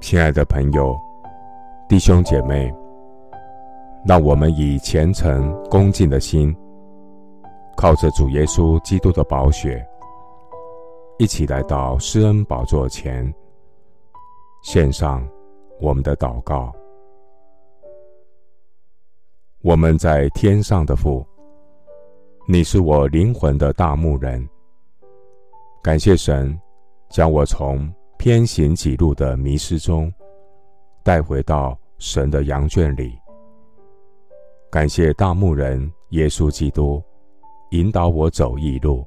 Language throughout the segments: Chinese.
亲爱的朋友、弟兄姐妹，让我们以虔诚恭敬的心，靠着主耶稣基督的宝血，一起来到施恩宝座前，献上我们的祷告。我们在天上的父，你是我灵魂的大牧人。感谢神，将我从偏行己路的迷失中带回到神的羊圈里。感谢大牧人耶稣基督引导我走义路。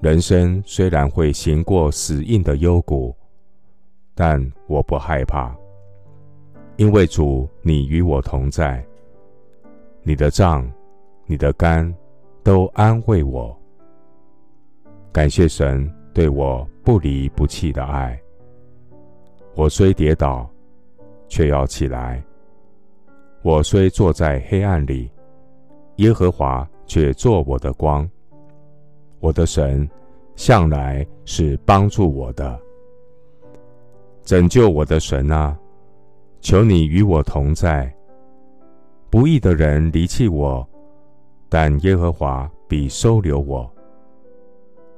人生虽然会行过死荫的幽谷，但我不害怕，因为主你与我同在。你的杖，你的竿，都安慰我。感谢神对我不离不弃的爱。我虽跌倒，却要起来；我虽坐在黑暗里，耶和华却作我的光。我的神向来是帮助我的，拯救我的神啊！求你与我同在。不义的人离弃我，但耶和华必收留我。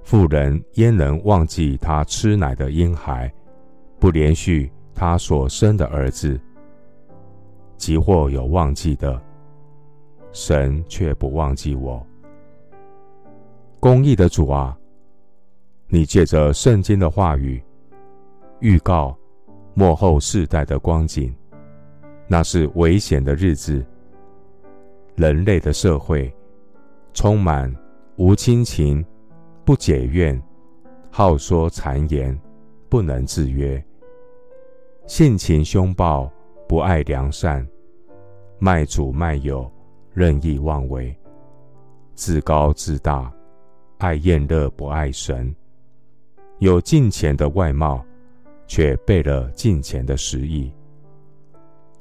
妇人焉能忘记她吃奶的婴孩，不连续她所生的儿子？即或有忘记的，神却不忘记我。公义的主啊，你借着圣经的话语，预告末后世代的光景，那是危险的日子。人类的社会充满无亲情、不解怨、好说谗言、不能自约、性情凶暴、不爱良善、卖主卖友、任意妄为、自高自大、爱宴乐不爱神、有近前的外貌，却背了近前的实意。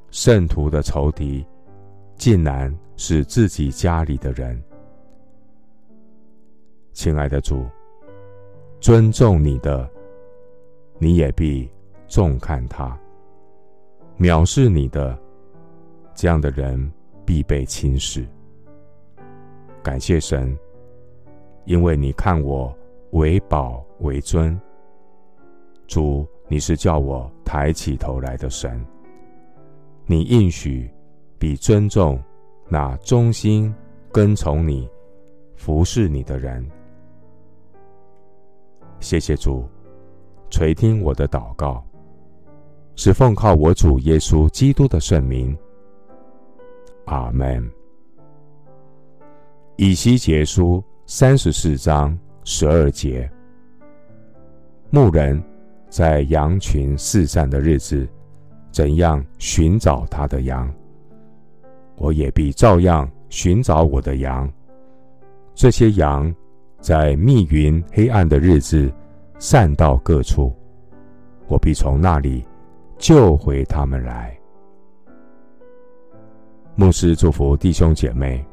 圣徒的仇敌，竟然是自己家里的人。亲爱的主，尊重你的，你也必重看他；藐视你的，这样的人必被轻视。感谢神，因为你看我为宝为尊。主，你是叫我抬起头来的神，你应许。必尊重那忠心跟从你、服侍你的人。谢谢主垂听我的祷告，是奉靠我主耶稣基督的圣名。阿门。以西结书三十四章十二节：牧人在羊群四散的日子，怎样寻找他的羊？我也必照样寻找我的羊。这些羊在密云黑暗的日子散到各处，我必从那里救回他们来。牧师祝福弟兄姐妹，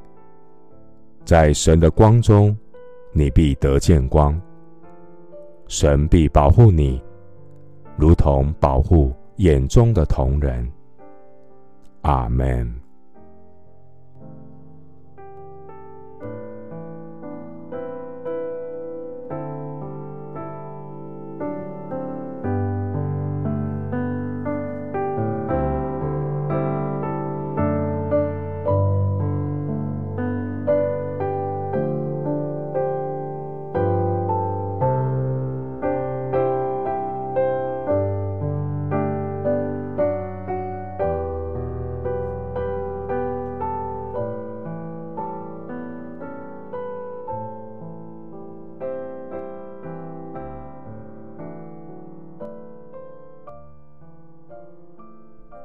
在神的光中，你必得见光。神必保护你，如同保护眼中的瞳人。阿门。